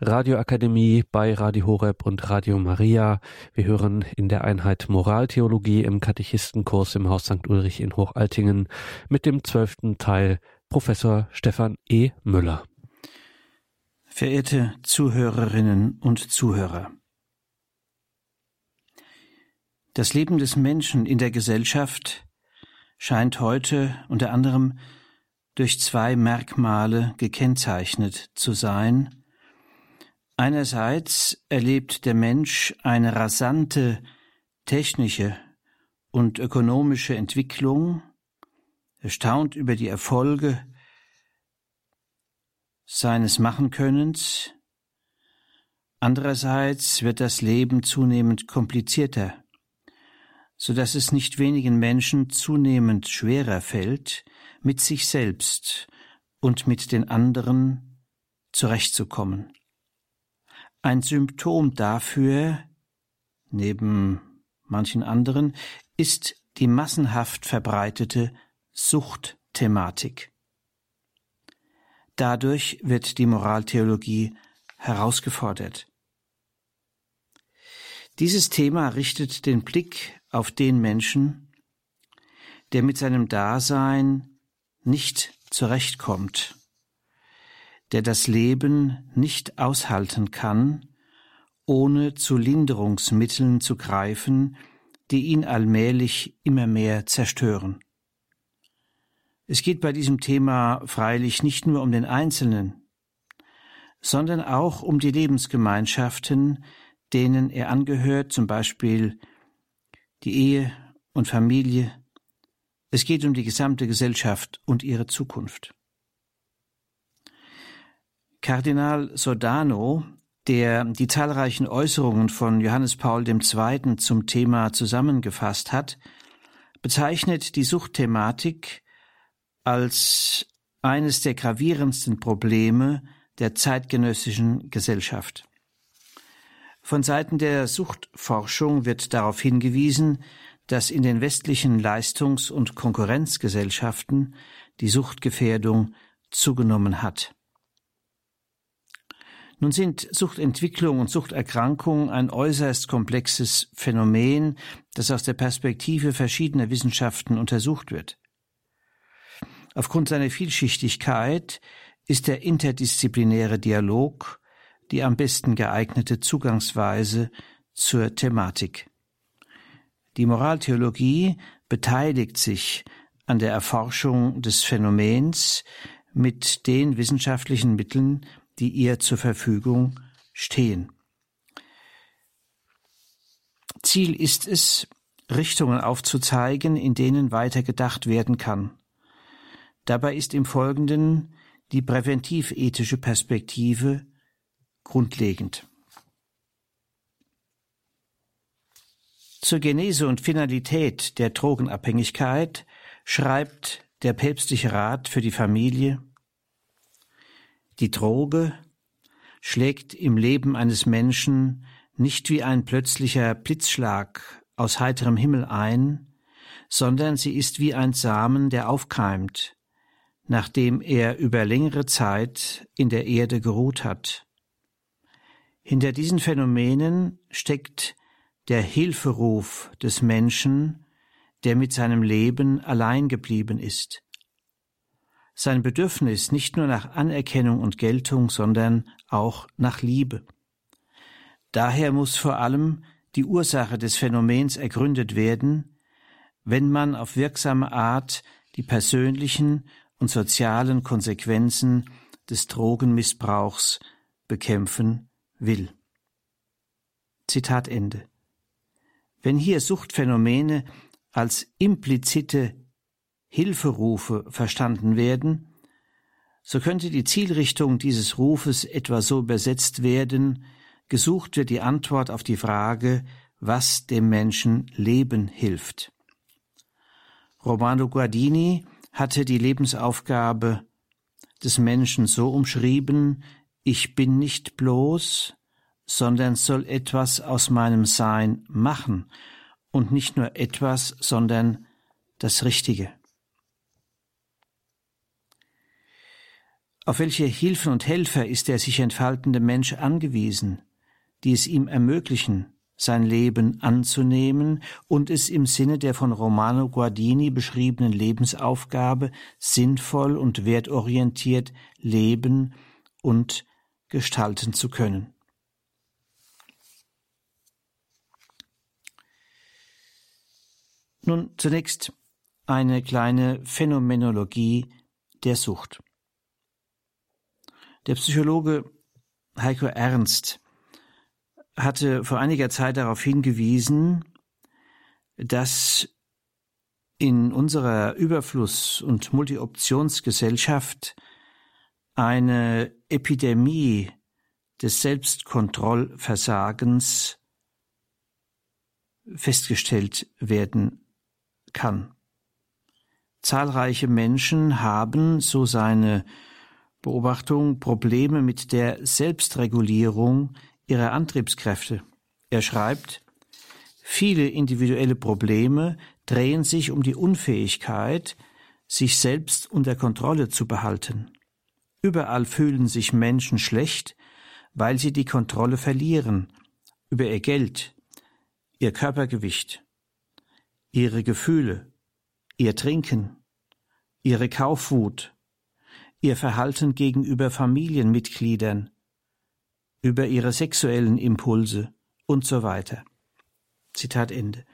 Radioakademie bei Radio Horeb und Radio Maria. Wir hören in der Einheit Moraltheologie im Katechistenkurs im Haus St. Ulrich in Hochaltingen mit dem zwölften Teil Professor Stefan E. Müller. Verehrte Zuhörerinnen und Zuhörer. Das Leben des Menschen in der Gesellschaft scheint heute unter anderem durch zwei Merkmale gekennzeichnet zu sein, Einerseits erlebt der Mensch eine rasante technische und ökonomische Entwicklung, erstaunt über die Erfolge seines Machenkönnens, andererseits wird das Leben zunehmend komplizierter, so dass es nicht wenigen Menschen zunehmend schwerer fällt, mit sich selbst und mit den anderen zurechtzukommen. Ein Symptom dafür, neben manchen anderen, ist die massenhaft verbreitete Suchtthematik. Dadurch wird die Moraltheologie herausgefordert. Dieses Thema richtet den Blick auf den Menschen, der mit seinem Dasein nicht zurechtkommt der das Leben nicht aushalten kann, ohne zu Linderungsmitteln zu greifen, die ihn allmählich immer mehr zerstören. Es geht bei diesem Thema freilich nicht nur um den Einzelnen, sondern auch um die Lebensgemeinschaften, denen er angehört, zum Beispiel die Ehe und Familie. Es geht um die gesamte Gesellschaft und ihre Zukunft. Kardinal Sodano, der die zahlreichen Äußerungen von Johannes Paul II. zum Thema zusammengefasst hat, bezeichnet die Suchtthematik als eines der gravierendsten Probleme der zeitgenössischen Gesellschaft. Von Seiten der Suchtforschung wird darauf hingewiesen, dass in den westlichen Leistungs- und Konkurrenzgesellschaften die Suchtgefährdung zugenommen hat. Nun sind Suchtentwicklung und Suchterkrankung ein äußerst komplexes Phänomen, das aus der Perspektive verschiedener Wissenschaften untersucht wird. Aufgrund seiner Vielschichtigkeit ist der interdisziplinäre Dialog die am besten geeignete Zugangsweise zur Thematik. Die Moraltheologie beteiligt sich an der Erforschung des Phänomens mit den wissenschaftlichen Mitteln, die ihr zur Verfügung stehen. Ziel ist es, Richtungen aufzuzeigen, in denen weiter gedacht werden kann. Dabei ist im Folgenden die präventivethische Perspektive grundlegend. Zur Genese und Finalität der Drogenabhängigkeit schreibt der päpstliche Rat für die Familie die Droge schlägt im Leben eines Menschen nicht wie ein plötzlicher Blitzschlag aus heiterem Himmel ein, sondern sie ist wie ein Samen, der aufkeimt, nachdem er über längere Zeit in der Erde geruht hat. Hinter diesen Phänomenen steckt der Hilferuf des Menschen, der mit seinem Leben allein geblieben ist sein Bedürfnis nicht nur nach Anerkennung und Geltung, sondern auch nach Liebe. Daher muss vor allem die Ursache des Phänomens ergründet werden, wenn man auf wirksame Art die persönlichen und sozialen Konsequenzen des Drogenmissbrauchs bekämpfen will. Zitat Ende. Wenn hier Suchtphänomene als implizite Hilferufe verstanden werden, so könnte die Zielrichtung dieses Rufes etwa so übersetzt werden, gesucht wird die Antwort auf die Frage, was dem Menschen Leben hilft. Romano Guardini hatte die Lebensaufgabe des Menschen so umschrieben, ich bin nicht bloß, sondern soll etwas aus meinem Sein machen, und nicht nur etwas, sondern das Richtige. Auf welche Hilfen und Helfer ist der sich entfaltende Mensch angewiesen, die es ihm ermöglichen, sein Leben anzunehmen und es im Sinne der von Romano Guardini beschriebenen Lebensaufgabe sinnvoll und wertorientiert leben und gestalten zu können. Nun zunächst eine kleine Phänomenologie der Sucht. Der Psychologe Heiko Ernst hatte vor einiger Zeit darauf hingewiesen, dass in unserer Überfluss- und Multioptionsgesellschaft eine Epidemie des Selbstkontrollversagens festgestellt werden kann. Zahlreiche Menschen haben, so seine Beobachtung, Probleme mit der Selbstregulierung ihrer Antriebskräfte. Er schreibt, viele individuelle Probleme drehen sich um die Unfähigkeit, sich selbst unter Kontrolle zu behalten. Überall fühlen sich Menschen schlecht, weil sie die Kontrolle verlieren über ihr Geld, ihr Körpergewicht, ihre Gefühle, ihr Trinken, ihre Kaufwut, ihr Verhalten gegenüber Familienmitgliedern, über ihre sexuellen Impulse und so weiter. Zitat Ende.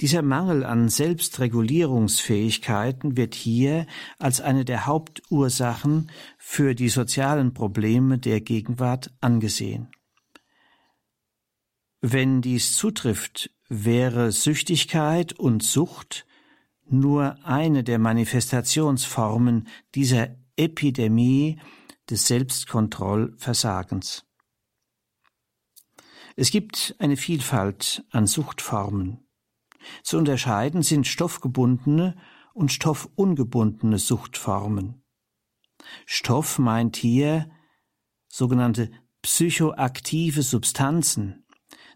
Dieser Mangel an Selbstregulierungsfähigkeiten wird hier als eine der Hauptursachen für die sozialen Probleme der Gegenwart angesehen. Wenn dies zutrifft, wäre Süchtigkeit und Sucht nur eine der Manifestationsformen dieser Epidemie des Selbstkontrollversagens. Es gibt eine Vielfalt an Suchtformen. Zu unterscheiden sind stoffgebundene und stoffungebundene Suchtformen. Stoff meint hier sogenannte psychoaktive Substanzen,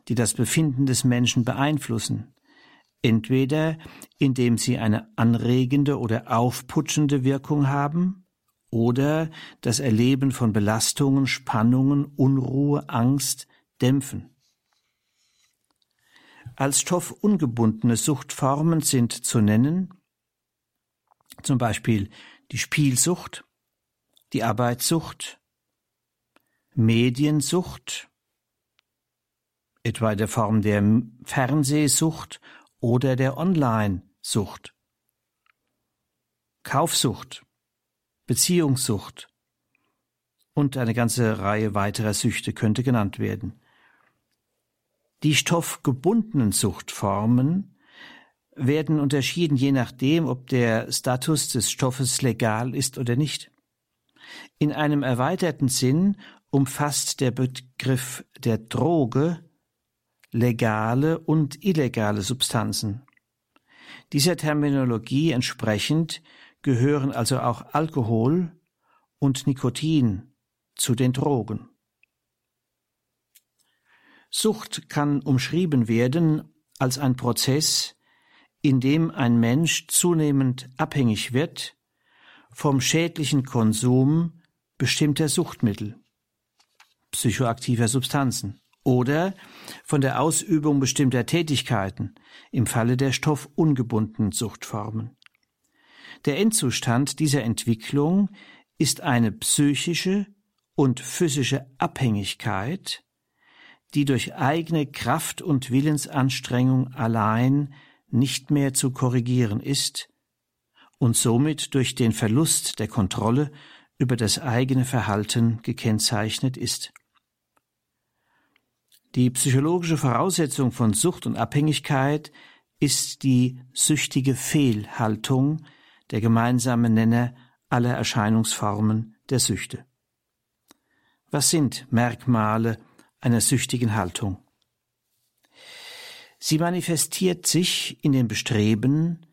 die das Befinden des Menschen beeinflussen, entweder indem sie eine anregende oder aufputschende Wirkung haben, oder das Erleben von Belastungen, Spannungen, Unruhe, Angst dämpfen. Als stoffungebundene Suchtformen sind zu nennen zum Beispiel die Spielsucht, die Arbeitssucht, Mediensucht, etwa in der Form der Fernsehsucht oder der Online-Sucht, Kaufsucht, Beziehungssucht und eine ganze Reihe weiterer Süchte könnte genannt werden. Die stoffgebundenen Suchtformen werden unterschieden je nachdem, ob der Status des Stoffes legal ist oder nicht. In einem erweiterten Sinn umfasst der Begriff der Droge legale und illegale Substanzen. Dieser Terminologie entsprechend gehören also auch Alkohol und Nikotin zu den Drogen. Sucht kann umschrieben werden als ein Prozess, in dem ein Mensch zunehmend abhängig wird vom schädlichen Konsum bestimmter Suchtmittel, psychoaktiver Substanzen oder von der Ausübung bestimmter Tätigkeiten im Falle der stoffungebundenen Suchtformen. Der Endzustand dieser Entwicklung ist eine psychische und physische Abhängigkeit, die durch eigene Kraft und Willensanstrengung allein nicht mehr zu korrigieren ist und somit durch den Verlust der Kontrolle über das eigene Verhalten gekennzeichnet ist. Die psychologische Voraussetzung von Sucht und Abhängigkeit ist die süchtige Fehlhaltung, der gemeinsame Nenner aller Erscheinungsformen der Süchte. Was sind Merkmale einer süchtigen Haltung. Sie manifestiert sich in dem Bestreben,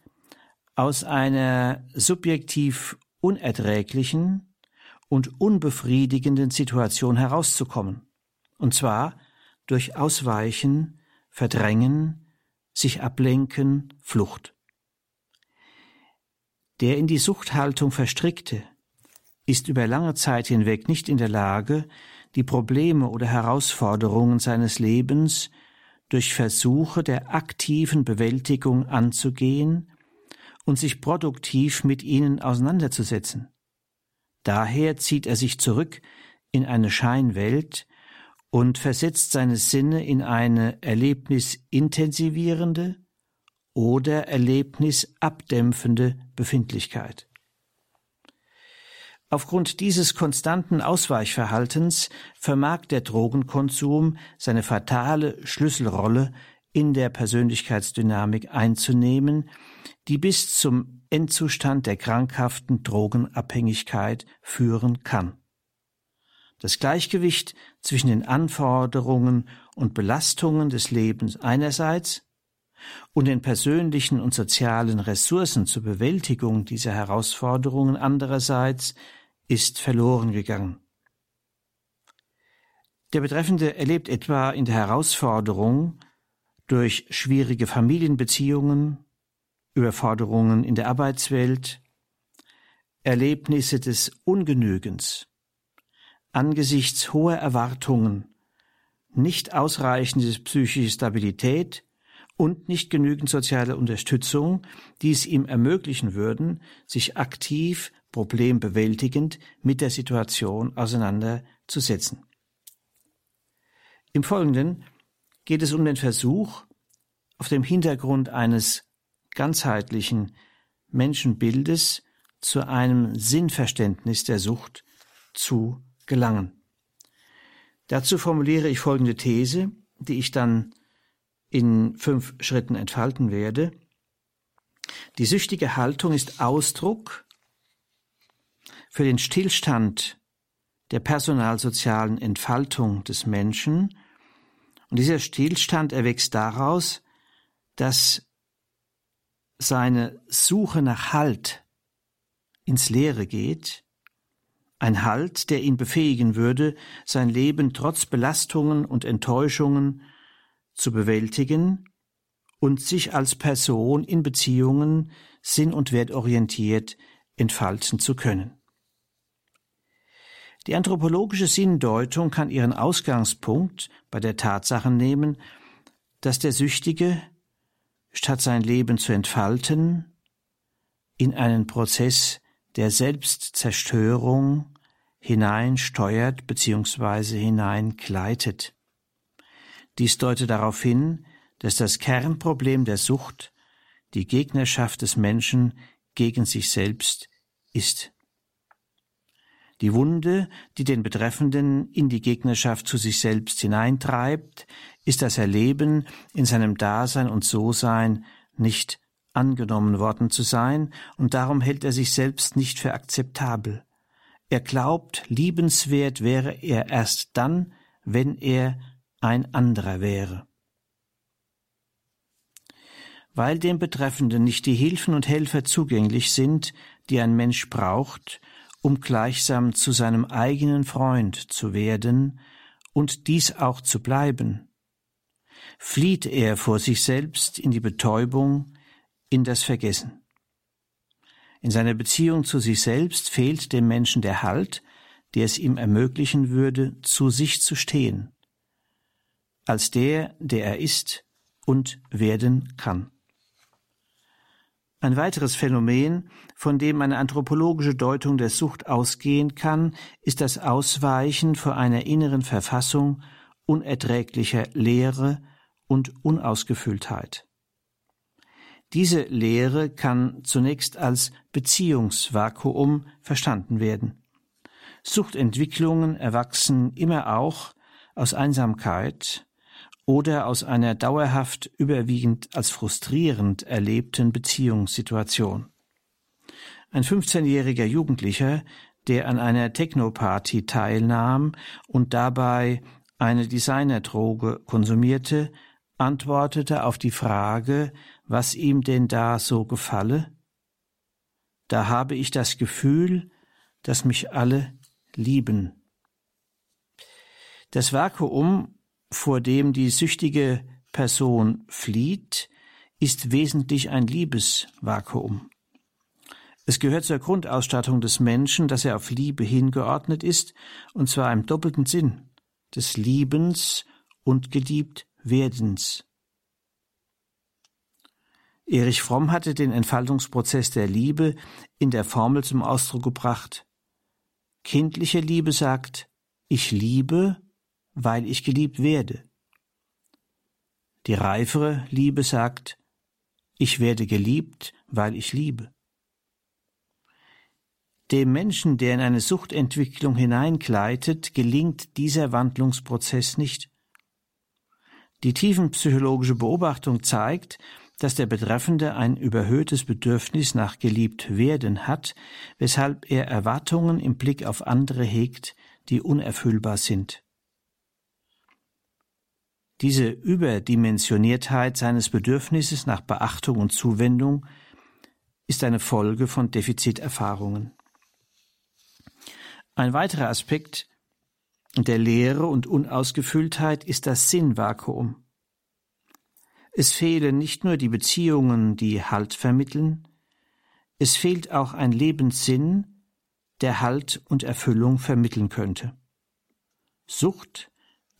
aus einer subjektiv unerträglichen und unbefriedigenden Situation herauszukommen, und zwar durch Ausweichen, Verdrängen, sich ablenken, Flucht. Der in die Suchthaltung verstrickte ist über lange Zeit hinweg nicht in der Lage, die Probleme oder Herausforderungen seines Lebens durch Versuche der aktiven Bewältigung anzugehen und sich produktiv mit ihnen auseinanderzusetzen. Daher zieht er sich zurück in eine Scheinwelt und versetzt seine Sinne in eine erlebnisintensivierende oder erlebnisabdämpfende Befindlichkeit. Aufgrund dieses konstanten Ausweichverhaltens vermag der Drogenkonsum seine fatale Schlüsselrolle in der Persönlichkeitsdynamik einzunehmen, die bis zum Endzustand der krankhaften Drogenabhängigkeit führen kann. Das Gleichgewicht zwischen den Anforderungen und Belastungen des Lebens einerseits und den persönlichen und sozialen Ressourcen zur Bewältigung dieser Herausforderungen andererseits ist verloren gegangen. Der Betreffende erlebt etwa in der Herausforderung durch schwierige Familienbeziehungen, Überforderungen in der Arbeitswelt, Erlebnisse des Ungenügens, angesichts hoher Erwartungen, nicht ausreichendes psychische Stabilität und nicht genügend soziale Unterstützung, die es ihm ermöglichen würden, sich aktiv problembewältigend mit der Situation auseinanderzusetzen. Im Folgenden geht es um den Versuch, auf dem Hintergrund eines ganzheitlichen Menschenbildes zu einem Sinnverständnis der Sucht zu gelangen. Dazu formuliere ich folgende These, die ich dann in fünf Schritten entfalten werde. Die süchtige Haltung ist Ausdruck für den Stillstand der personalsozialen Entfaltung des Menschen. Und dieser Stillstand erwächst daraus, dass seine Suche nach Halt ins Leere geht, ein Halt, der ihn befähigen würde, sein Leben trotz Belastungen und Enttäuschungen zu bewältigen und sich als Person in Beziehungen sinn- und wertorientiert entfalten zu können. Die anthropologische Sinndeutung kann ihren Ausgangspunkt bei der Tatsache nehmen, dass der Süchtige, statt sein Leben zu entfalten, in einen Prozess der Selbstzerstörung hineinsteuert bzw. hineingleitet. Dies deutet darauf hin, dass das Kernproblem der Sucht die Gegnerschaft des Menschen gegen sich selbst ist. Die Wunde, die den Betreffenden in die Gegnerschaft zu sich selbst hineintreibt, ist das Erleben, in seinem Dasein und So-Sein nicht angenommen worden zu sein, und darum hält er sich selbst nicht für akzeptabel. Er glaubt, liebenswert wäre er erst dann, wenn er ein anderer wäre. Weil dem Betreffenden nicht die Hilfen und Helfer zugänglich sind, die ein Mensch braucht, um gleichsam zu seinem eigenen Freund zu werden und dies auch zu bleiben, flieht er vor sich selbst in die Betäubung, in das Vergessen. In seiner Beziehung zu sich selbst fehlt dem Menschen der Halt, der es ihm ermöglichen würde, zu sich zu stehen, als der, der er ist und werden kann. Ein weiteres Phänomen, von dem eine anthropologische Deutung der Sucht ausgehen kann, ist das Ausweichen vor einer inneren Verfassung unerträglicher Leere und Unausgefülltheit. Diese Leere kann zunächst als Beziehungsvakuum verstanden werden. Suchtentwicklungen erwachsen immer auch aus Einsamkeit, oder aus einer dauerhaft überwiegend als frustrierend erlebten Beziehungssituation. Ein 15-jähriger Jugendlicher, der an einer Technoparty teilnahm und dabei eine Designerdroge konsumierte, antwortete auf die Frage, was ihm denn da so gefalle. Da habe ich das Gefühl, dass mich alle lieben. Das Vakuum vor dem die süchtige Person flieht, ist wesentlich ein Liebesvakuum. Es gehört zur Grundausstattung des Menschen, dass er auf Liebe hingeordnet ist, und zwar im doppelten Sinn des Liebens und geliebt Werdens. Erich Fromm hatte den Entfaltungsprozess der Liebe in der Formel zum Ausdruck gebracht. Kindliche Liebe sagt, ich liebe, weil ich geliebt werde. Die reifere Liebe sagt, ich werde geliebt, weil ich liebe. Dem Menschen, der in eine Suchtentwicklung hineingleitet, gelingt dieser Wandlungsprozess nicht. Die tiefenpsychologische Beobachtung zeigt, dass der Betreffende ein überhöhtes Bedürfnis nach geliebt werden hat, weshalb er Erwartungen im Blick auf andere hegt, die unerfüllbar sind. Diese Überdimensioniertheit seines Bedürfnisses nach Beachtung und Zuwendung ist eine Folge von Defiziterfahrungen. Ein weiterer Aspekt der Leere und Unausgefülltheit ist das Sinnvakuum. Es fehlen nicht nur die Beziehungen, die Halt vermitteln, es fehlt auch ein Lebenssinn, der Halt und Erfüllung vermitteln könnte. Sucht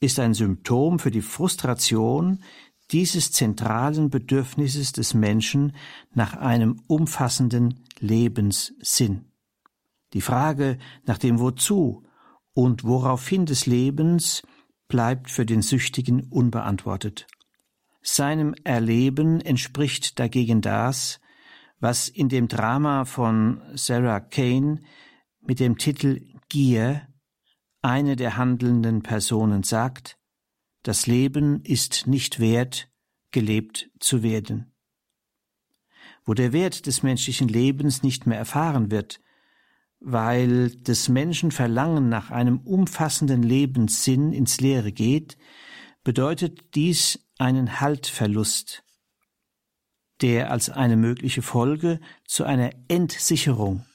ist ein Symptom für die Frustration dieses zentralen Bedürfnisses des Menschen nach einem umfassenden Lebenssinn. Die Frage nach dem Wozu und woraufhin des Lebens bleibt für den Süchtigen unbeantwortet. Seinem Erleben entspricht dagegen das, was in dem Drama von Sarah Kane mit dem Titel Gier eine der handelnden Personen sagt, das Leben ist nicht wert, gelebt zu werden. Wo der Wert des menschlichen Lebens nicht mehr erfahren wird, weil des Menschen Verlangen nach einem umfassenden Lebenssinn ins Leere geht, bedeutet dies einen Haltverlust, der als eine mögliche Folge zu einer Entsicherung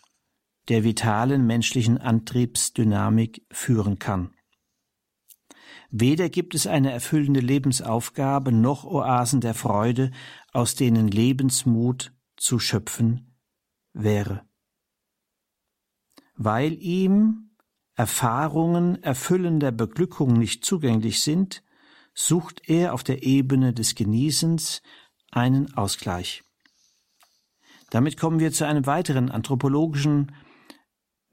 der vitalen menschlichen Antriebsdynamik führen kann. Weder gibt es eine erfüllende Lebensaufgabe noch Oasen der Freude, aus denen Lebensmut zu schöpfen wäre weil ihm Erfahrungen erfüllender Beglückung nicht zugänglich sind, sucht er auf der Ebene des Genießens einen Ausgleich. Damit kommen wir zu einem weiteren anthropologischen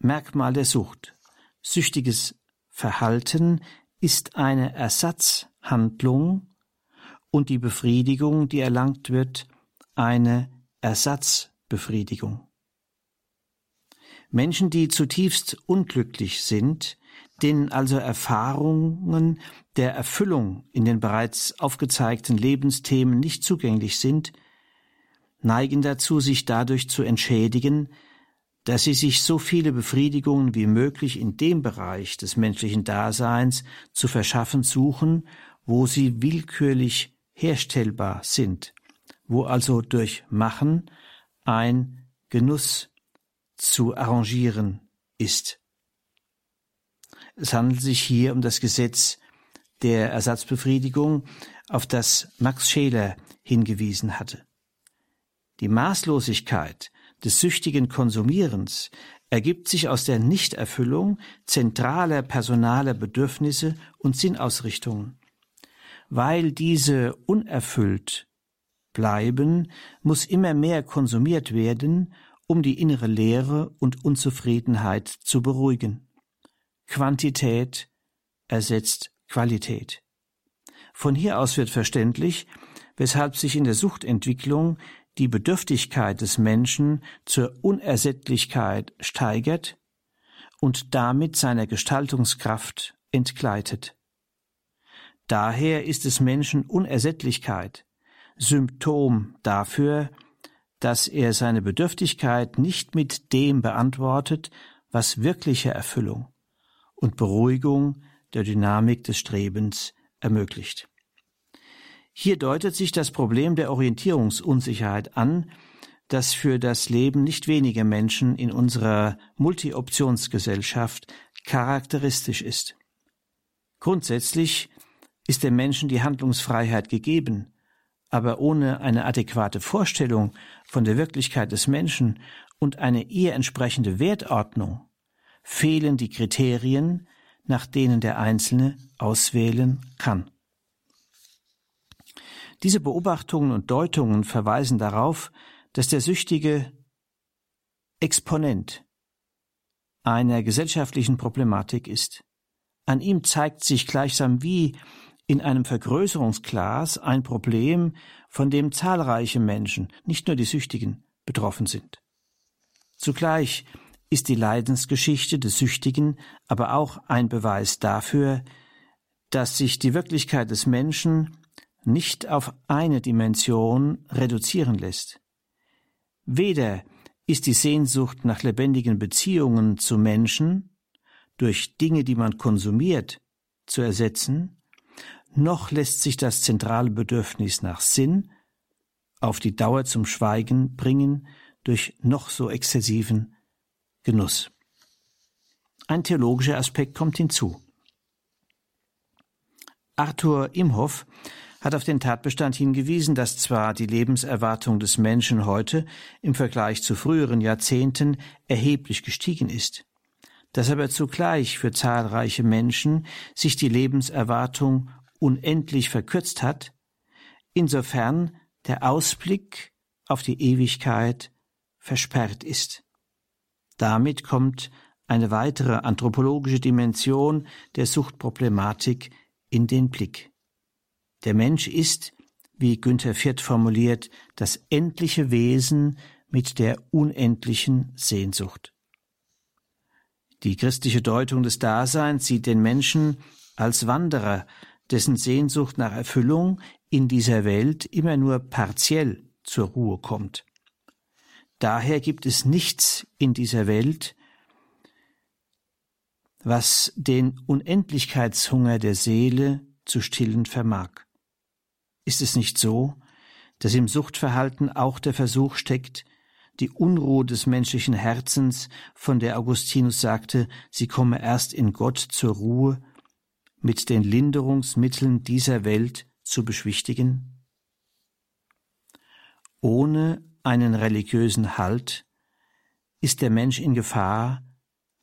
Merkmal der Sucht. Süchtiges Verhalten ist eine Ersatzhandlung und die Befriedigung, die erlangt wird, eine Ersatzbefriedigung. Menschen, die zutiefst unglücklich sind, denen also Erfahrungen der Erfüllung in den bereits aufgezeigten Lebensthemen nicht zugänglich sind, neigen dazu, sich dadurch zu entschädigen, dass sie sich so viele Befriedigungen wie möglich in dem Bereich des menschlichen Daseins zu verschaffen suchen, wo sie willkürlich herstellbar sind, wo also durch Machen ein Genuss zu arrangieren ist. Es handelt sich hier um das Gesetz der Ersatzbefriedigung, auf das Max Scheler hingewiesen hatte. Die Maßlosigkeit des süchtigen Konsumierens ergibt sich aus der Nichterfüllung zentraler personaler Bedürfnisse und Sinnausrichtungen. Weil diese unerfüllt bleiben, muss immer mehr konsumiert werden um die innere Leere und Unzufriedenheit zu beruhigen. Quantität ersetzt Qualität. Von hier aus wird verständlich, weshalb sich in der Suchtentwicklung die Bedürftigkeit des Menschen zur Unersättlichkeit steigert und damit seiner Gestaltungskraft entgleitet. Daher ist des Menschen Unersättlichkeit Symptom dafür, dass er seine Bedürftigkeit nicht mit dem beantwortet, was wirkliche Erfüllung und Beruhigung der Dynamik des Strebens ermöglicht. Hier deutet sich das Problem der Orientierungsunsicherheit an, das für das Leben nicht weniger Menschen in unserer Multi-Optionsgesellschaft charakteristisch ist. Grundsätzlich ist dem Menschen die Handlungsfreiheit gegeben, aber ohne eine adäquate Vorstellung von der Wirklichkeit des Menschen und eine ihr entsprechende Wertordnung fehlen die Kriterien, nach denen der Einzelne auswählen kann. Diese Beobachtungen und Deutungen verweisen darauf, dass der Süchtige Exponent einer gesellschaftlichen Problematik ist. An ihm zeigt sich gleichsam wie in einem Vergrößerungsglas ein Problem, von dem zahlreiche Menschen, nicht nur die Süchtigen, betroffen sind. Zugleich ist die Leidensgeschichte des Süchtigen aber auch ein Beweis dafür, dass sich die Wirklichkeit des Menschen nicht auf eine Dimension reduzieren lässt. Weder ist die Sehnsucht nach lebendigen Beziehungen zu Menschen durch Dinge, die man konsumiert, zu ersetzen, noch lässt sich das zentrale Bedürfnis nach Sinn auf die Dauer zum Schweigen bringen durch noch so exzessiven Genuss. Ein theologischer Aspekt kommt hinzu. Arthur Imhoff hat auf den Tatbestand hingewiesen, dass zwar die Lebenserwartung des Menschen heute im Vergleich zu früheren Jahrzehnten erheblich gestiegen ist, dass aber zugleich für zahlreiche Menschen sich die Lebenserwartung unendlich verkürzt hat, insofern der Ausblick auf die Ewigkeit versperrt ist. Damit kommt eine weitere anthropologische Dimension der Suchtproblematik in den Blick. Der Mensch ist, wie Günther Viert formuliert, das endliche Wesen mit der unendlichen Sehnsucht. Die christliche Deutung des Daseins sieht den Menschen als Wanderer, dessen Sehnsucht nach Erfüllung in dieser Welt immer nur partiell zur Ruhe kommt. Daher gibt es nichts in dieser Welt, was den Unendlichkeitshunger der Seele zu stillen vermag. Ist es nicht so, dass im Suchtverhalten auch der Versuch steckt, die Unruhe des menschlichen Herzens, von der Augustinus sagte, sie komme erst in Gott zur Ruhe, mit den Linderungsmitteln dieser Welt zu beschwichtigen? Ohne einen religiösen Halt ist der Mensch in Gefahr,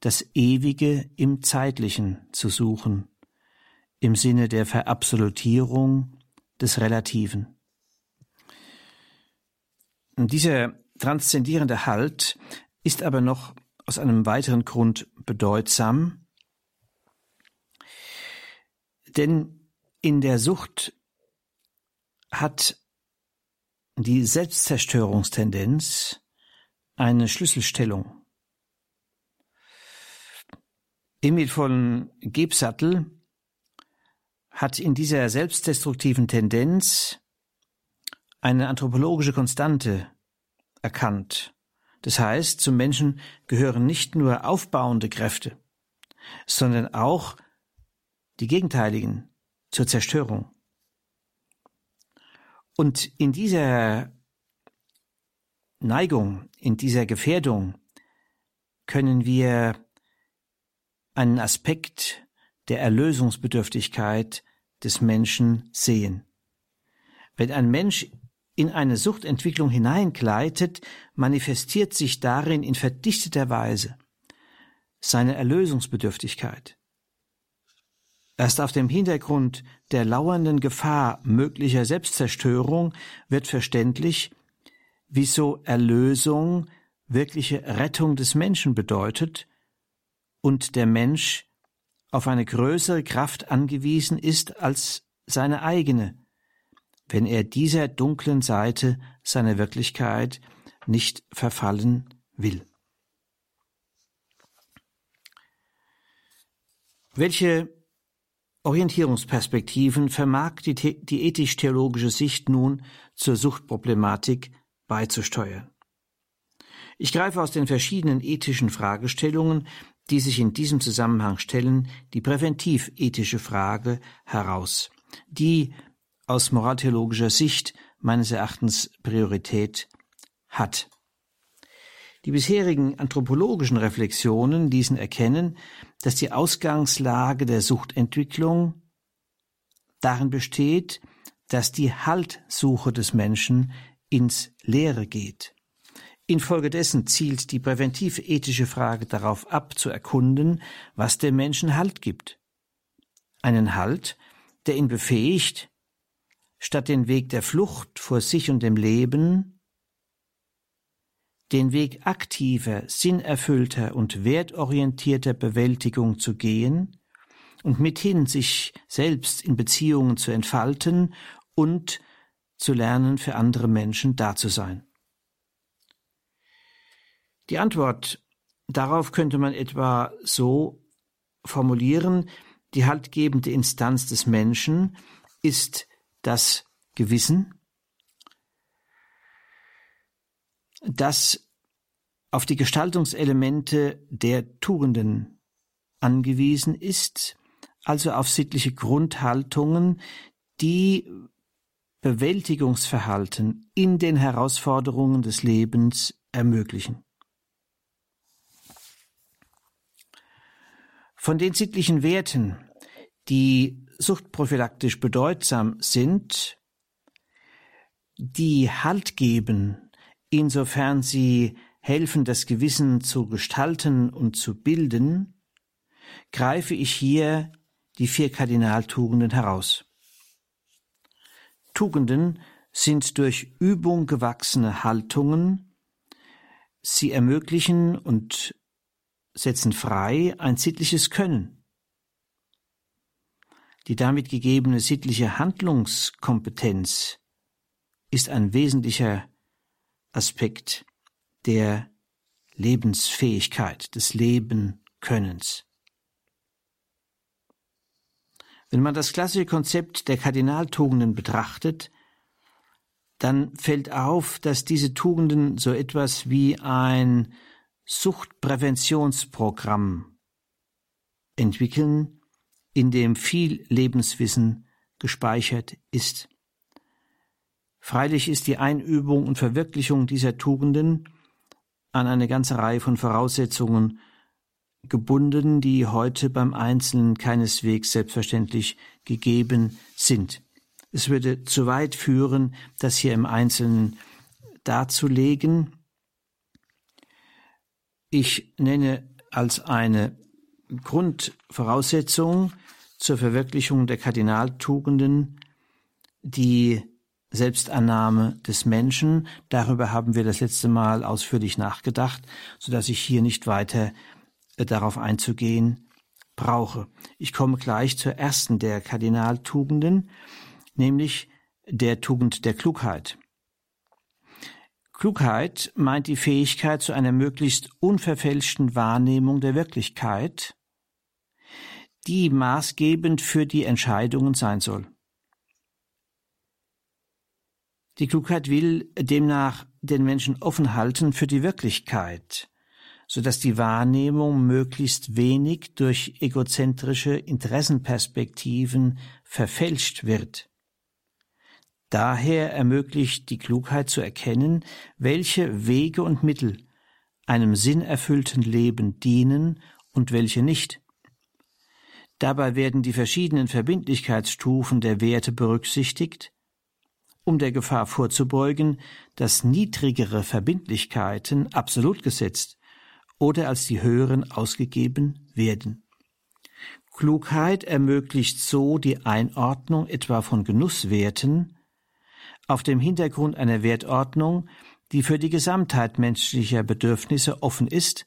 das Ewige im Zeitlichen zu suchen, im Sinne der Verabsolutierung des Relativen. Dieser transzendierende Halt ist aber noch aus einem weiteren Grund bedeutsam, denn in der Sucht hat die Selbstzerstörungstendenz eine Schlüsselstellung. Emil von Gebsattel hat in dieser selbstdestruktiven Tendenz eine anthropologische Konstante erkannt. Das heißt, zum Menschen gehören nicht nur aufbauende Kräfte, sondern auch die gegenteiligen zur Zerstörung. Und in dieser Neigung, in dieser Gefährdung können wir einen Aspekt der Erlösungsbedürftigkeit des Menschen sehen. Wenn ein Mensch in eine Suchtentwicklung hineingleitet, manifestiert sich darin in verdichteter Weise seine Erlösungsbedürftigkeit. Erst auf dem Hintergrund der lauernden Gefahr möglicher Selbstzerstörung wird verständlich, wieso Erlösung wirkliche Rettung des Menschen bedeutet und der Mensch auf eine größere Kraft angewiesen ist als seine eigene, wenn er dieser dunklen Seite seiner Wirklichkeit nicht verfallen will. Welche Orientierungsperspektiven vermag die, die ethisch-theologische Sicht nun zur Suchtproblematik beizusteuern? Ich greife aus den verschiedenen ethischen Fragestellungen, die sich in diesem Zusammenhang stellen, die präventiv-ethische Frage heraus, die aus moraltheologischer Sicht meines Erachtens Priorität hat. Die bisherigen anthropologischen Reflexionen ließen erkennen, dass die Ausgangslage der Suchtentwicklung darin besteht, dass die Haltsuche des Menschen ins Leere geht. Infolgedessen zielt die präventiv-ethische Frage darauf ab, zu erkunden, was dem Menschen Halt gibt. Einen Halt, der ihn befähigt, statt den Weg der Flucht vor sich und dem Leben, den Weg aktiver, sinnerfüllter und wertorientierter Bewältigung zu gehen und mithin sich selbst in Beziehungen zu entfalten und zu lernen, für andere Menschen da zu sein. Die Antwort darauf könnte man etwa so formulieren, die haltgebende Instanz des Menschen ist das Gewissen, das auf die Gestaltungselemente der Tugenden angewiesen ist, also auf sittliche Grundhaltungen, die Bewältigungsverhalten in den Herausforderungen des Lebens ermöglichen. Von den sittlichen Werten, die suchtprophylaktisch bedeutsam sind, die Halt geben, insofern sie helfen, das Gewissen zu gestalten und zu bilden, greife ich hier die vier Kardinaltugenden heraus. Tugenden sind durch Übung gewachsene Haltungen, sie ermöglichen und setzen frei ein sittliches Können. Die damit gegebene sittliche Handlungskompetenz ist ein wesentlicher Aspekt der Lebensfähigkeit, des Lebenkönnens. Wenn man das klassische Konzept der Kardinaltugenden betrachtet, dann fällt auf, dass diese Tugenden so etwas wie ein Suchtpräventionsprogramm entwickeln, in dem viel Lebenswissen gespeichert ist. Freilich ist die Einübung und Verwirklichung dieser Tugenden an eine ganze Reihe von Voraussetzungen gebunden, die heute beim Einzelnen keineswegs selbstverständlich gegeben sind. Es würde zu weit führen, das hier im Einzelnen darzulegen. Ich nenne als eine Grundvoraussetzung zur Verwirklichung der Kardinaltugenden die Selbstannahme des Menschen. Darüber haben wir das letzte Mal ausführlich nachgedacht, so dass ich hier nicht weiter äh, darauf einzugehen brauche. Ich komme gleich zur ersten der Kardinaltugenden, nämlich der Tugend der Klugheit. Klugheit meint die Fähigkeit zu einer möglichst unverfälschten Wahrnehmung der Wirklichkeit, die maßgebend für die Entscheidungen sein soll. Die Klugheit will demnach den Menschen offen halten für die Wirklichkeit, so dass die Wahrnehmung möglichst wenig durch egozentrische Interessenperspektiven verfälscht wird. Daher ermöglicht die Klugheit zu erkennen, welche Wege und Mittel einem sinnerfüllten Leben dienen und welche nicht. Dabei werden die verschiedenen Verbindlichkeitsstufen der Werte berücksichtigt, um der Gefahr vorzubeugen, dass niedrigere Verbindlichkeiten absolut gesetzt oder als die höheren ausgegeben werden. Klugheit ermöglicht so die Einordnung etwa von Genusswerten auf dem Hintergrund einer Wertordnung, die für die Gesamtheit menschlicher Bedürfnisse offen ist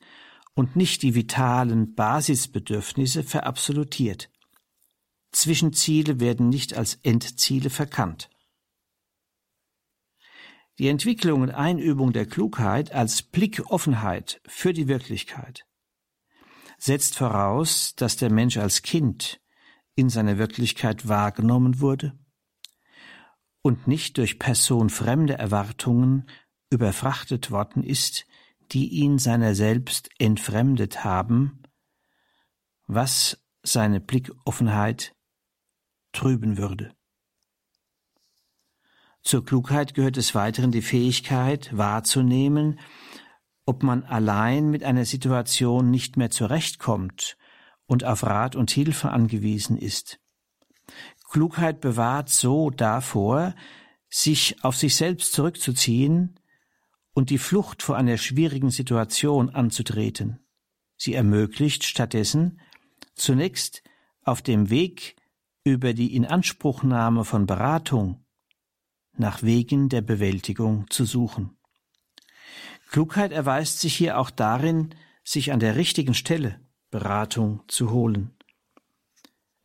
und nicht die vitalen Basisbedürfnisse verabsolutiert. Zwischenziele werden nicht als Endziele verkannt. Die Entwicklung und Einübung der Klugheit als Blickoffenheit für die Wirklichkeit setzt voraus, dass der Mensch als Kind in seiner Wirklichkeit wahrgenommen wurde und nicht durch personfremde Erwartungen überfrachtet worden ist, die ihn seiner selbst entfremdet haben, was seine Blickoffenheit trüben würde. Zur Klugheit gehört des Weiteren die Fähigkeit wahrzunehmen, ob man allein mit einer Situation nicht mehr zurechtkommt und auf Rat und Hilfe angewiesen ist. Klugheit bewahrt so davor, sich auf sich selbst zurückzuziehen und die Flucht vor einer schwierigen Situation anzutreten. Sie ermöglicht stattdessen zunächst auf dem Weg über die Inanspruchnahme von Beratung nach Wegen der Bewältigung zu suchen. Klugheit erweist sich hier auch darin, sich an der richtigen Stelle Beratung zu holen.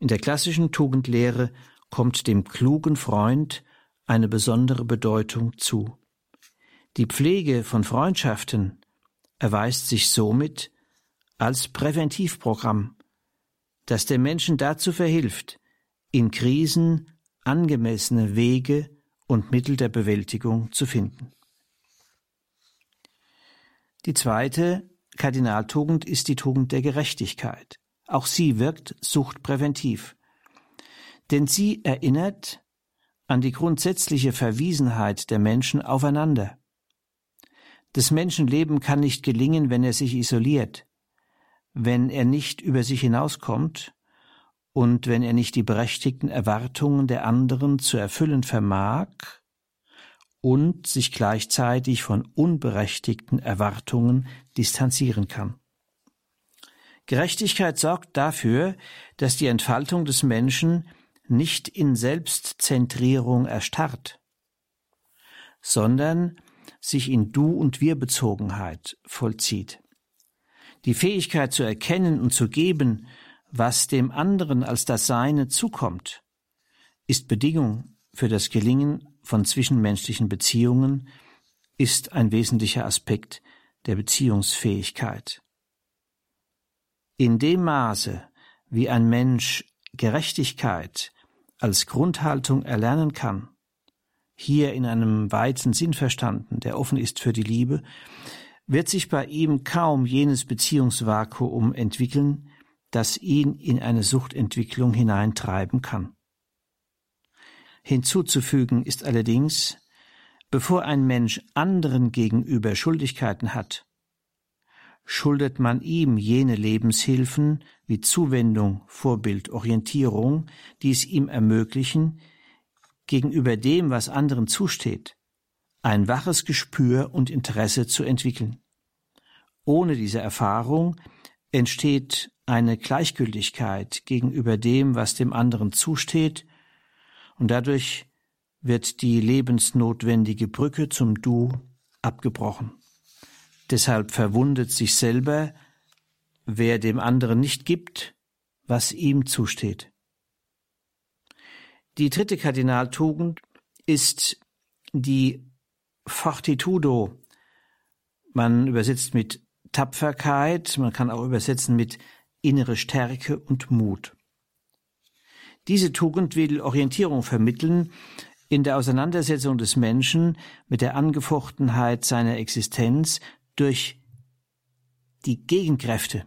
In der klassischen Tugendlehre kommt dem klugen Freund eine besondere Bedeutung zu. Die Pflege von Freundschaften erweist sich somit als Präventivprogramm, das den Menschen dazu verhilft, in Krisen angemessene Wege und Mittel der Bewältigung zu finden. Die zweite Kardinaltugend ist die Tugend der Gerechtigkeit. Auch sie wirkt suchtpräventiv. Denn sie erinnert an die grundsätzliche Verwiesenheit der Menschen aufeinander. Das Menschenleben kann nicht gelingen, wenn er sich isoliert, wenn er nicht über sich hinauskommt und wenn er nicht die berechtigten Erwartungen der anderen zu erfüllen vermag und sich gleichzeitig von unberechtigten Erwartungen distanzieren kann. Gerechtigkeit sorgt dafür, dass die Entfaltung des Menschen nicht in Selbstzentrierung erstarrt, sondern sich in Du- und Wir-Bezogenheit vollzieht. Die Fähigkeit zu erkennen und zu geben, was dem anderen als das Seine zukommt, ist Bedingung für das Gelingen von zwischenmenschlichen Beziehungen, ist ein wesentlicher Aspekt der Beziehungsfähigkeit. In dem Maße, wie ein Mensch Gerechtigkeit als Grundhaltung erlernen kann, hier in einem weiten Sinn verstanden, der offen ist für die Liebe, wird sich bei ihm kaum jenes Beziehungsvakuum entwickeln, das ihn in eine Suchtentwicklung hineintreiben kann. Hinzuzufügen ist allerdings, bevor ein Mensch anderen gegenüber Schuldigkeiten hat, schuldet man ihm jene Lebenshilfen wie Zuwendung, Vorbild, Orientierung, die es ihm ermöglichen, gegenüber dem, was anderen zusteht, ein waches Gespür und Interesse zu entwickeln. Ohne diese Erfahrung entsteht eine Gleichgültigkeit gegenüber dem, was dem anderen zusteht, und dadurch wird die lebensnotwendige Brücke zum Du abgebrochen. Deshalb verwundet sich selber, wer dem anderen nicht gibt, was ihm zusteht. Die dritte Kardinaltugend ist die Fortitudo. Man übersetzt mit Tapferkeit, man kann auch übersetzen mit innere Stärke und Mut. Diese Tugend will Orientierung vermitteln in der Auseinandersetzung des Menschen mit der Angefochtenheit seiner Existenz durch die Gegenkräfte,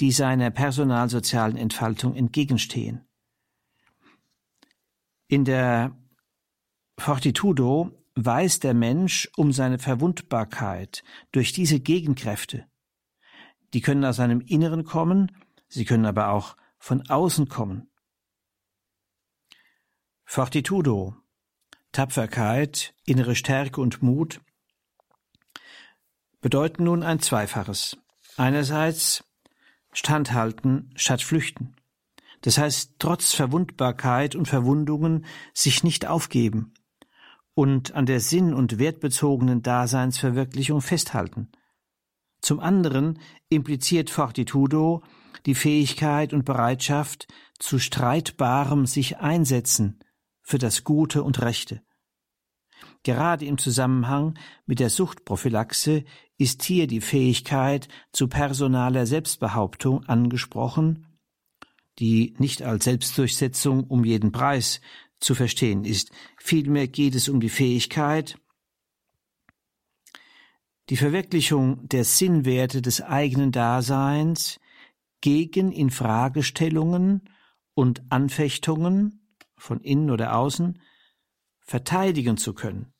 die seiner personalsozialen Entfaltung entgegenstehen. In der Fortitudo weiß der Mensch um seine Verwundbarkeit durch diese Gegenkräfte. Die können aus seinem Inneren kommen, sie können aber auch von außen kommen. Fortitudo, Tapferkeit, innere Stärke und Mut bedeuten nun ein Zweifaches. Einerseits standhalten statt flüchten. Das heißt, trotz Verwundbarkeit und Verwundungen sich nicht aufgeben und an der sinn- und wertbezogenen Daseinsverwirklichung festhalten. Zum anderen impliziert Fortitudo die Fähigkeit und Bereitschaft zu streitbarem sich einsetzen für das Gute und Rechte. Gerade im Zusammenhang mit der Suchtprophylaxe ist hier die Fähigkeit zu personaler Selbstbehauptung angesprochen, die nicht als Selbstdurchsetzung um jeden Preis zu verstehen ist. Vielmehr geht es um die Fähigkeit, die Verwirklichung der Sinnwerte des eigenen Daseins gegen Infragestellungen und Anfechtungen von innen oder außen verteidigen zu können.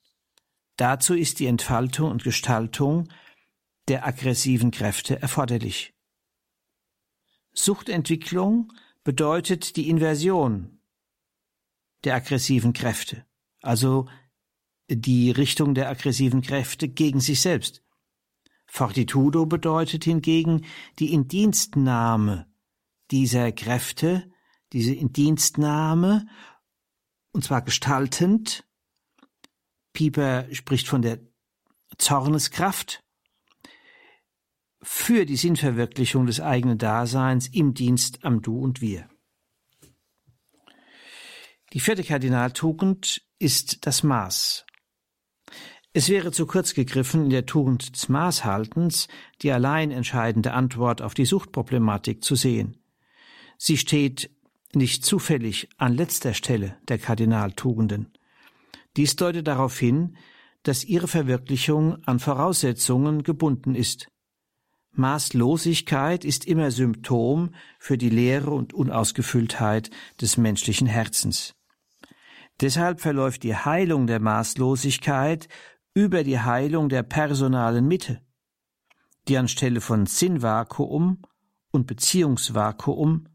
Dazu ist die Entfaltung und Gestaltung der aggressiven Kräfte erforderlich. Suchtentwicklung bedeutet die Inversion der aggressiven Kräfte, also die Richtung der aggressiven Kräfte gegen sich selbst. Fortitudo bedeutet hingegen die Indienstnahme dieser Kräfte, diese Indienstnahme, und zwar gestaltend. Pieper spricht von der Zorneskraft für die Sinnverwirklichung des eigenen Daseins im Dienst am Du und Wir. Die vierte Kardinaltugend ist das Maß. Es wäre zu kurz gegriffen, in der Tugend des Maßhaltens die allein entscheidende Antwort auf die Suchtproblematik zu sehen. Sie steht nicht zufällig an letzter Stelle der Kardinaltugenden. Dies deutet darauf hin, dass ihre Verwirklichung an Voraussetzungen gebunden ist. Maßlosigkeit ist immer Symptom für die Leere und Unausgefülltheit des menschlichen Herzens. Deshalb verläuft die Heilung der Maßlosigkeit über die Heilung der personalen Mitte, die anstelle von Sinnvakuum und Beziehungsvakuum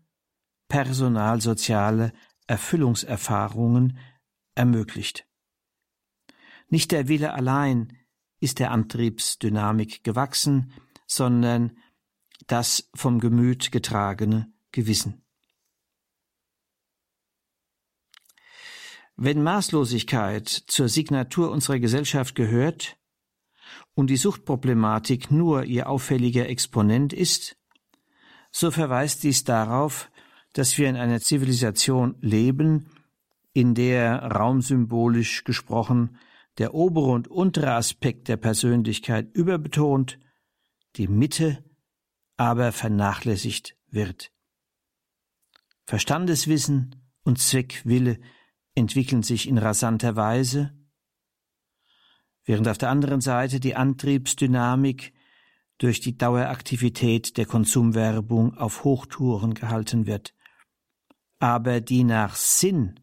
personalsoziale Erfüllungserfahrungen ermöglicht. Nicht der Wille allein ist der Antriebsdynamik gewachsen, sondern das vom Gemüt getragene Gewissen. Wenn Maßlosigkeit zur Signatur unserer Gesellschaft gehört und die Suchtproblematik nur ihr auffälliger Exponent ist, so verweist dies darauf, dass wir in einer Zivilisation leben, in der raumsymbolisch gesprochen der obere und untere Aspekt der Persönlichkeit überbetont, die Mitte aber vernachlässigt wird. Verstandeswissen und Zweckwille entwickeln sich in rasanter Weise, während auf der anderen Seite die Antriebsdynamik durch die Daueraktivität der Konsumwerbung auf Hochtouren gehalten wird, aber die nach Sinn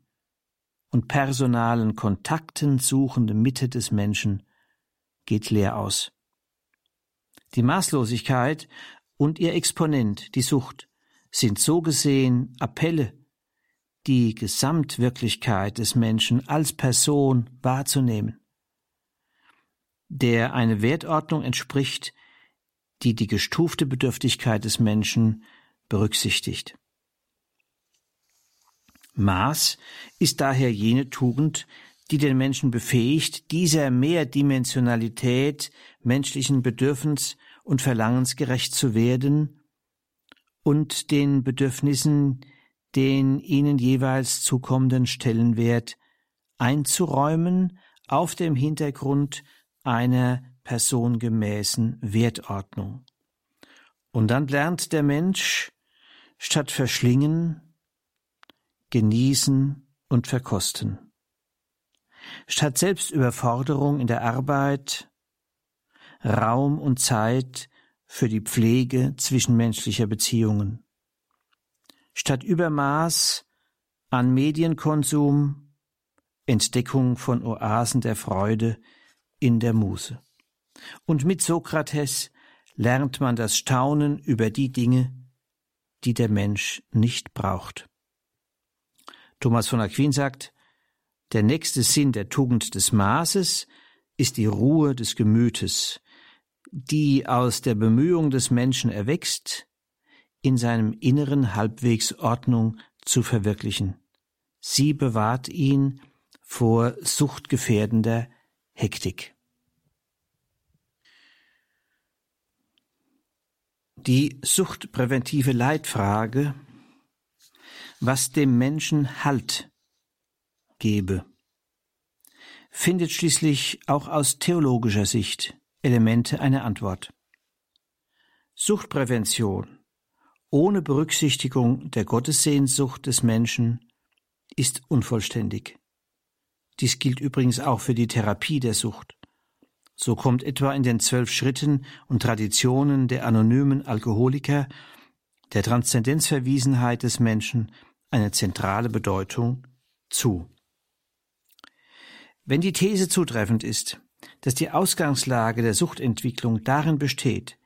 und personalen Kontakten suchende Mitte des Menschen geht leer aus. Die Maßlosigkeit und ihr Exponent, die Sucht, sind so gesehen Appelle, die Gesamtwirklichkeit des Menschen als Person wahrzunehmen, der eine Wertordnung entspricht, die die gestufte Bedürftigkeit des Menschen berücksichtigt. Maß ist daher jene Tugend, die den Menschen befähigt, dieser Mehrdimensionalität menschlichen Bedürfens und Verlangens gerecht zu werden und den Bedürfnissen den ihnen jeweils zukommenden Stellenwert einzuräumen auf dem Hintergrund einer personengemäßen Wertordnung. Und dann lernt der Mensch statt verschlingen genießen und verkosten. Statt Selbstüberforderung in der Arbeit, Raum und Zeit für die Pflege zwischenmenschlicher Beziehungen. Statt Übermaß an Medienkonsum, Entdeckung von Oasen der Freude in der Muse. Und mit Sokrates lernt man das Staunen über die Dinge, die der Mensch nicht braucht. Thomas von Aquin sagt, der nächste Sinn der Tugend des Maßes ist die Ruhe des Gemütes, die aus der Bemühung des Menschen erwächst, in seinem Inneren halbwegs Ordnung zu verwirklichen. Sie bewahrt ihn vor suchtgefährdender Hektik. Die suchtpräventive Leitfrage was dem Menschen Halt gebe, findet schließlich auch aus theologischer Sicht Elemente einer Antwort. Suchtprävention ohne Berücksichtigung der Gottessehnsucht des Menschen ist unvollständig. Dies gilt übrigens auch für die Therapie der Sucht. So kommt etwa in den zwölf Schritten und Traditionen der anonymen Alkoholiker der Transzendenzverwiesenheit des Menschen eine zentrale Bedeutung zu. Wenn die These zutreffend ist, dass die Ausgangslage der Suchtentwicklung darin besteht,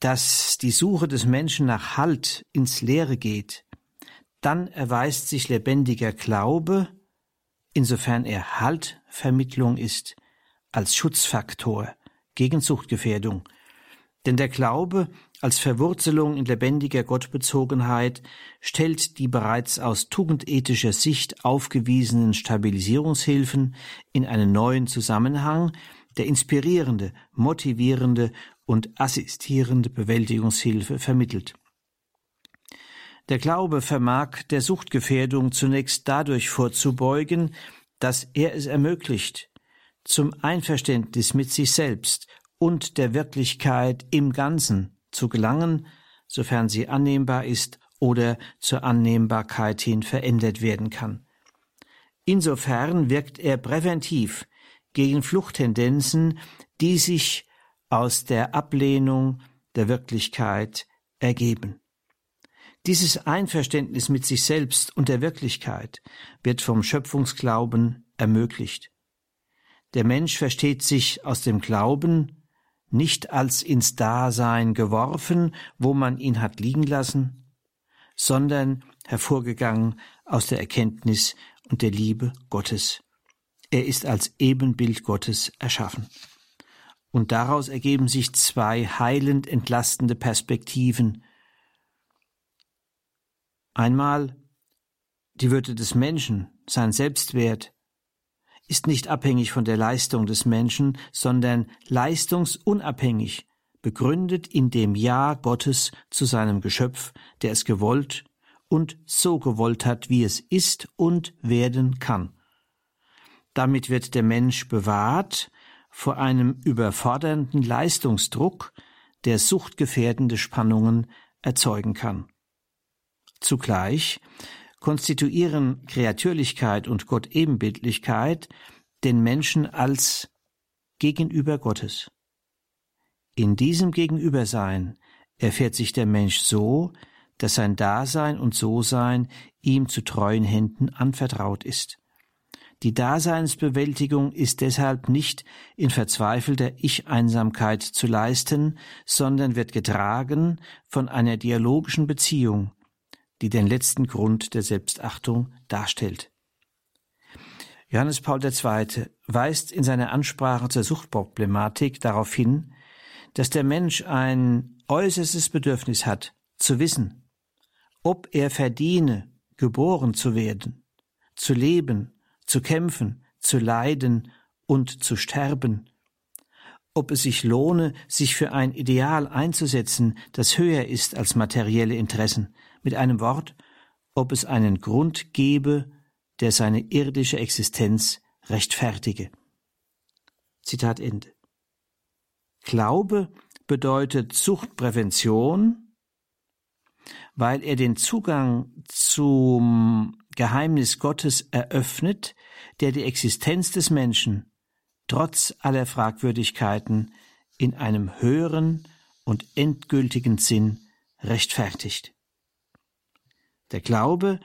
dass die Suche des Menschen nach Halt ins Leere geht, dann erweist sich lebendiger Glaube, insofern er Haltvermittlung ist, als Schutzfaktor gegen Suchtgefährdung. Denn der Glaube als Verwurzelung in lebendiger Gottbezogenheit stellt die bereits aus tugendethischer Sicht aufgewiesenen Stabilisierungshilfen in einen neuen Zusammenhang, der inspirierende, motivierende und assistierende Bewältigungshilfe vermittelt. Der Glaube vermag der Suchtgefährdung zunächst dadurch vorzubeugen, dass er es ermöglicht, zum Einverständnis mit sich selbst und der Wirklichkeit im Ganzen zu gelangen, sofern sie annehmbar ist oder zur Annehmbarkeit hin verändert werden kann. Insofern wirkt er präventiv gegen Fluchttendenzen, die sich aus der Ablehnung der Wirklichkeit ergeben. Dieses Einverständnis mit sich selbst und der Wirklichkeit wird vom Schöpfungsglauben ermöglicht. Der Mensch versteht sich aus dem Glauben nicht als ins Dasein geworfen, wo man ihn hat liegen lassen, sondern hervorgegangen aus der Erkenntnis und der Liebe Gottes. Er ist als Ebenbild Gottes erschaffen. Und daraus ergeben sich zwei heilend entlastende Perspektiven. Einmal die Würde des Menschen, sein Selbstwert, ist nicht abhängig von der Leistung des Menschen, sondern leistungsunabhängig, begründet in dem Ja Gottes zu seinem Geschöpf, der es gewollt und so gewollt hat, wie es ist und werden kann. Damit wird der Mensch bewahrt vor einem überfordernden Leistungsdruck, der suchtgefährdende Spannungen erzeugen kann. Zugleich konstituieren Kreatürlichkeit und Gottebenbildlichkeit den Menschen als Gegenüber Gottes. In diesem Gegenübersein erfährt sich der Mensch so, dass sein Dasein und So-Sein ihm zu treuen Händen anvertraut ist. Die Daseinsbewältigung ist deshalb nicht in verzweifelter Ich-Einsamkeit zu leisten, sondern wird getragen von einer dialogischen Beziehung, die den letzten Grund der Selbstachtung darstellt. Johannes Paul II. weist in seiner Ansprache zur Suchtproblematik darauf hin, dass der Mensch ein äußerstes Bedürfnis hat, zu wissen, ob er verdiene, geboren zu werden, zu leben, zu kämpfen, zu leiden und zu sterben, ob es sich lohne, sich für ein Ideal einzusetzen, das höher ist als materielle Interessen, mit einem Wort, ob es einen Grund gebe, der seine irdische Existenz rechtfertige. Zitat Ende. Glaube bedeutet Suchtprävention, weil er den Zugang zum Geheimnis Gottes eröffnet, der die Existenz des Menschen trotz aller Fragwürdigkeiten in einem höheren und endgültigen Sinn rechtfertigt. Der Glaube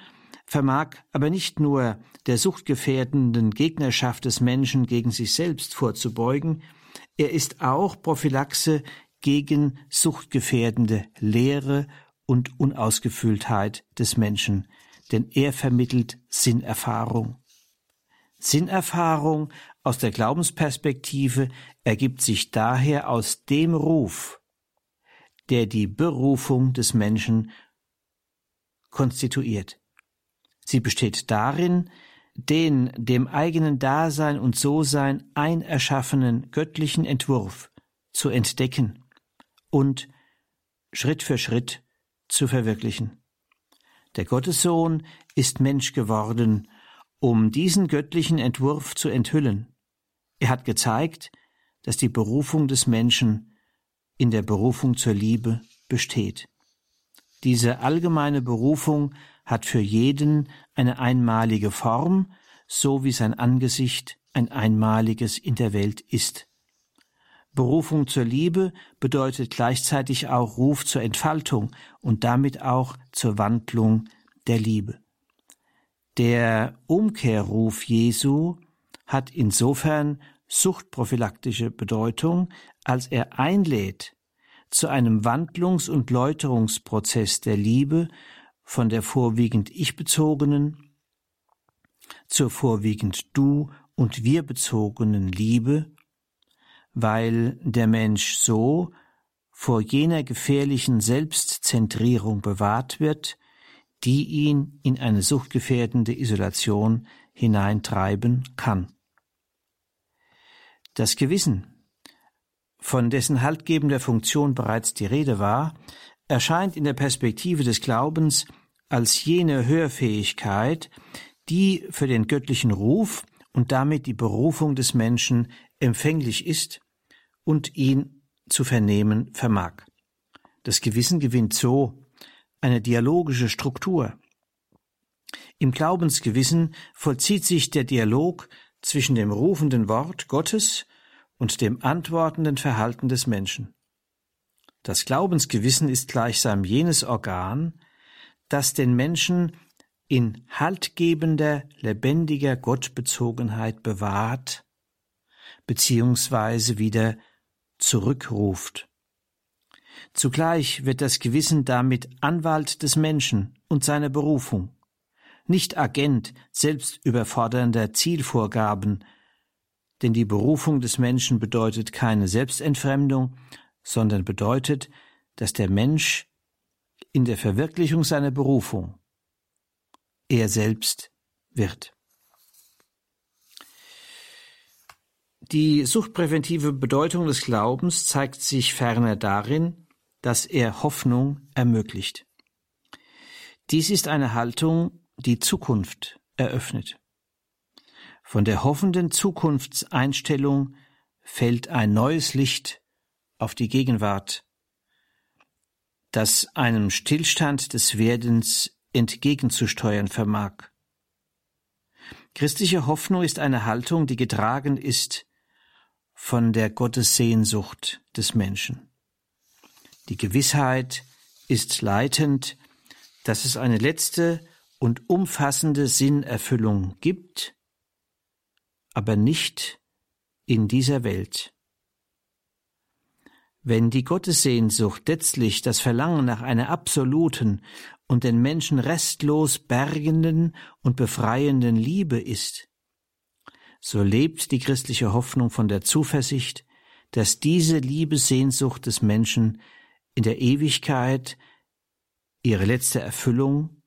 vermag aber nicht nur der suchtgefährdenden Gegnerschaft des Menschen gegen sich selbst vorzubeugen, er ist auch Prophylaxe gegen suchtgefährdende Leere und Unausgefülltheit des Menschen, denn er vermittelt Sinnerfahrung. Sinnerfahrung aus der Glaubensperspektive ergibt sich daher aus dem Ruf, der die Berufung des Menschen konstituiert. Sie besteht darin, den dem eigenen Dasein und So-Sein einerschaffenen göttlichen Entwurf zu entdecken und Schritt für Schritt zu verwirklichen. Der Gottessohn ist Mensch geworden, um diesen göttlichen Entwurf zu enthüllen. Er hat gezeigt, dass die Berufung des Menschen in der Berufung zur Liebe besteht. Diese allgemeine Berufung hat für jeden eine einmalige Form, so wie sein Angesicht ein einmaliges in der Welt ist. Berufung zur Liebe bedeutet gleichzeitig auch Ruf zur Entfaltung und damit auch zur Wandlung der Liebe. Der Umkehrruf Jesu hat insofern suchtprophylaktische Bedeutung, als er einlädt, zu einem Wandlungs- und Läuterungsprozess der Liebe von der vorwiegend ich bezogenen zur vorwiegend du und wir bezogenen Liebe, weil der Mensch so vor jener gefährlichen Selbstzentrierung bewahrt wird, die ihn in eine suchtgefährdende Isolation hineintreiben kann. Das Gewissen, von dessen haltgebender Funktion bereits die Rede war, erscheint in der Perspektive des Glaubens als jene Hörfähigkeit, die für den göttlichen Ruf und damit die Berufung des Menschen empfänglich ist und ihn zu vernehmen vermag. Das Gewissen gewinnt so eine dialogische Struktur. Im Glaubensgewissen vollzieht sich der Dialog zwischen dem rufenden Wort Gottes und dem antwortenden Verhalten des Menschen. Das Glaubensgewissen ist gleichsam jenes Organ, das den Menschen in haltgebender, lebendiger Gottbezogenheit bewahrt, beziehungsweise wieder zurückruft. Zugleich wird das Gewissen damit Anwalt des Menschen und seiner Berufung, nicht Agent selbst überfordernder Zielvorgaben, denn die Berufung des Menschen bedeutet keine Selbstentfremdung, sondern bedeutet, dass der Mensch in der Verwirklichung seiner Berufung er selbst wird. Die suchtpräventive Bedeutung des Glaubens zeigt sich ferner darin, dass er Hoffnung ermöglicht. Dies ist eine Haltung, die Zukunft eröffnet. Von der hoffenden Zukunftseinstellung fällt ein neues Licht auf die Gegenwart, das einem Stillstand des Werdens entgegenzusteuern vermag. Christliche Hoffnung ist eine Haltung, die getragen ist von der Gottessehnsucht des Menschen. Die Gewissheit ist leitend, dass es eine letzte und umfassende Sinnerfüllung gibt, aber nicht in dieser Welt. Wenn die Gottessehnsucht letztlich das Verlangen nach einer absoluten und den Menschen restlos bergenden und befreienden Liebe ist, so lebt die christliche Hoffnung von der Zuversicht, dass diese Liebessehnsucht des Menschen in der Ewigkeit ihre letzte Erfüllung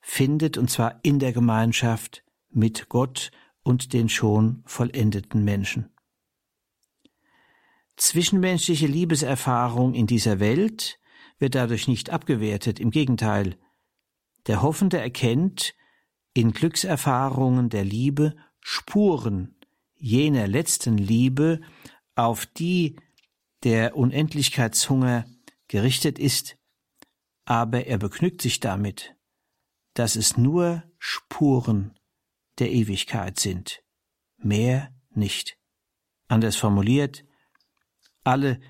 findet, und zwar in der Gemeinschaft mit Gott und den schon vollendeten Menschen. Zwischenmenschliche Liebeserfahrung in dieser Welt wird dadurch nicht abgewertet, im Gegenteil. Der Hoffende erkennt in Glückserfahrungen der Liebe Spuren jener letzten Liebe, auf die der Unendlichkeitshunger gerichtet ist, aber er begnügt sich damit, dass es nur Spuren der Ewigkeit sind, mehr nicht. Anders formuliert, alle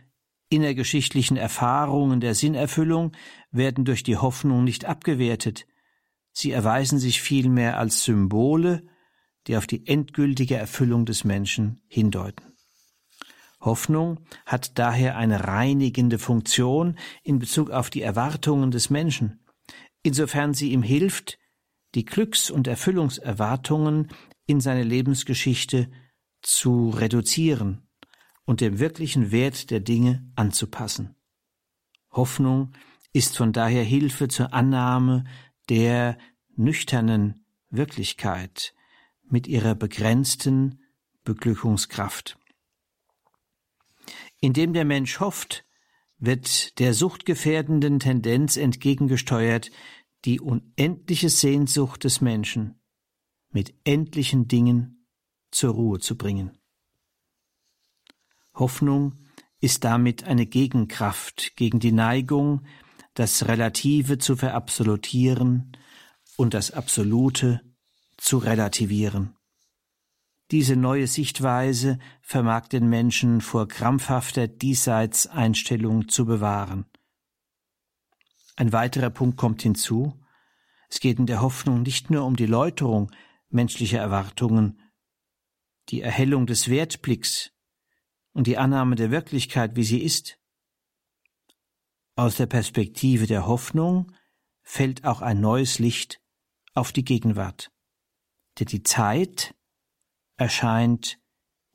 innergeschichtlichen Erfahrungen der Sinnerfüllung werden durch die Hoffnung nicht abgewertet, sie erweisen sich vielmehr als Symbole, die auf die endgültige Erfüllung des Menschen hindeuten. Hoffnung hat daher eine reinigende Funktion in Bezug auf die Erwartungen des Menschen, insofern sie ihm hilft, die Glücks- und Erfüllungserwartungen in seine Lebensgeschichte zu reduzieren und dem wirklichen Wert der Dinge anzupassen. Hoffnung ist von daher Hilfe zur Annahme der nüchternen Wirklichkeit mit ihrer begrenzten Beglückungskraft. Indem der Mensch hofft, wird der suchtgefährdenden Tendenz entgegengesteuert, die unendliche Sehnsucht des Menschen mit endlichen Dingen zur Ruhe zu bringen. Hoffnung ist damit eine Gegenkraft gegen die Neigung, das Relative zu verabsolutieren und das Absolute zu relativieren. Diese neue Sichtweise vermag den Menschen vor krampfhafter Diesseitseinstellung zu bewahren. Ein weiterer Punkt kommt hinzu. Es geht in der Hoffnung nicht nur um die Läuterung menschlicher Erwartungen, die Erhellung des Wertblicks, und die Annahme der Wirklichkeit, wie sie ist. Aus der Perspektive der Hoffnung fällt auch ein neues Licht auf die Gegenwart. Denn die Zeit erscheint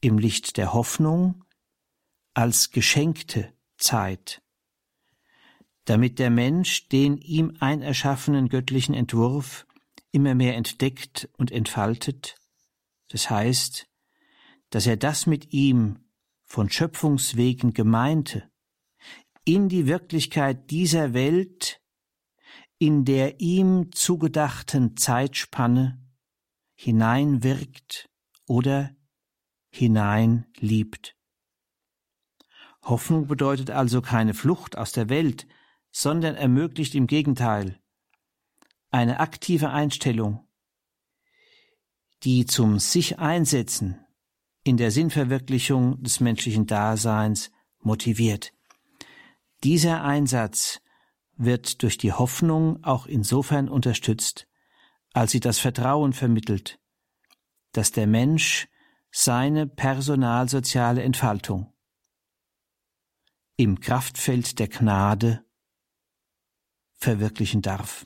im Licht der Hoffnung als geschenkte Zeit, damit der Mensch den ihm einerschaffenen göttlichen Entwurf immer mehr entdeckt und entfaltet, das heißt, dass er das mit ihm von Schöpfungswegen gemeinte in die Wirklichkeit dieser Welt, in der ihm zugedachten Zeitspanne hineinwirkt oder hineinliebt. Hoffnung bedeutet also keine Flucht aus der Welt, sondern ermöglicht im Gegenteil eine aktive Einstellung, die zum sich einsetzen in der Sinnverwirklichung des menschlichen Daseins motiviert. Dieser Einsatz wird durch die Hoffnung auch insofern unterstützt, als sie das Vertrauen vermittelt, dass der Mensch seine personalsoziale Entfaltung im Kraftfeld der Gnade verwirklichen darf.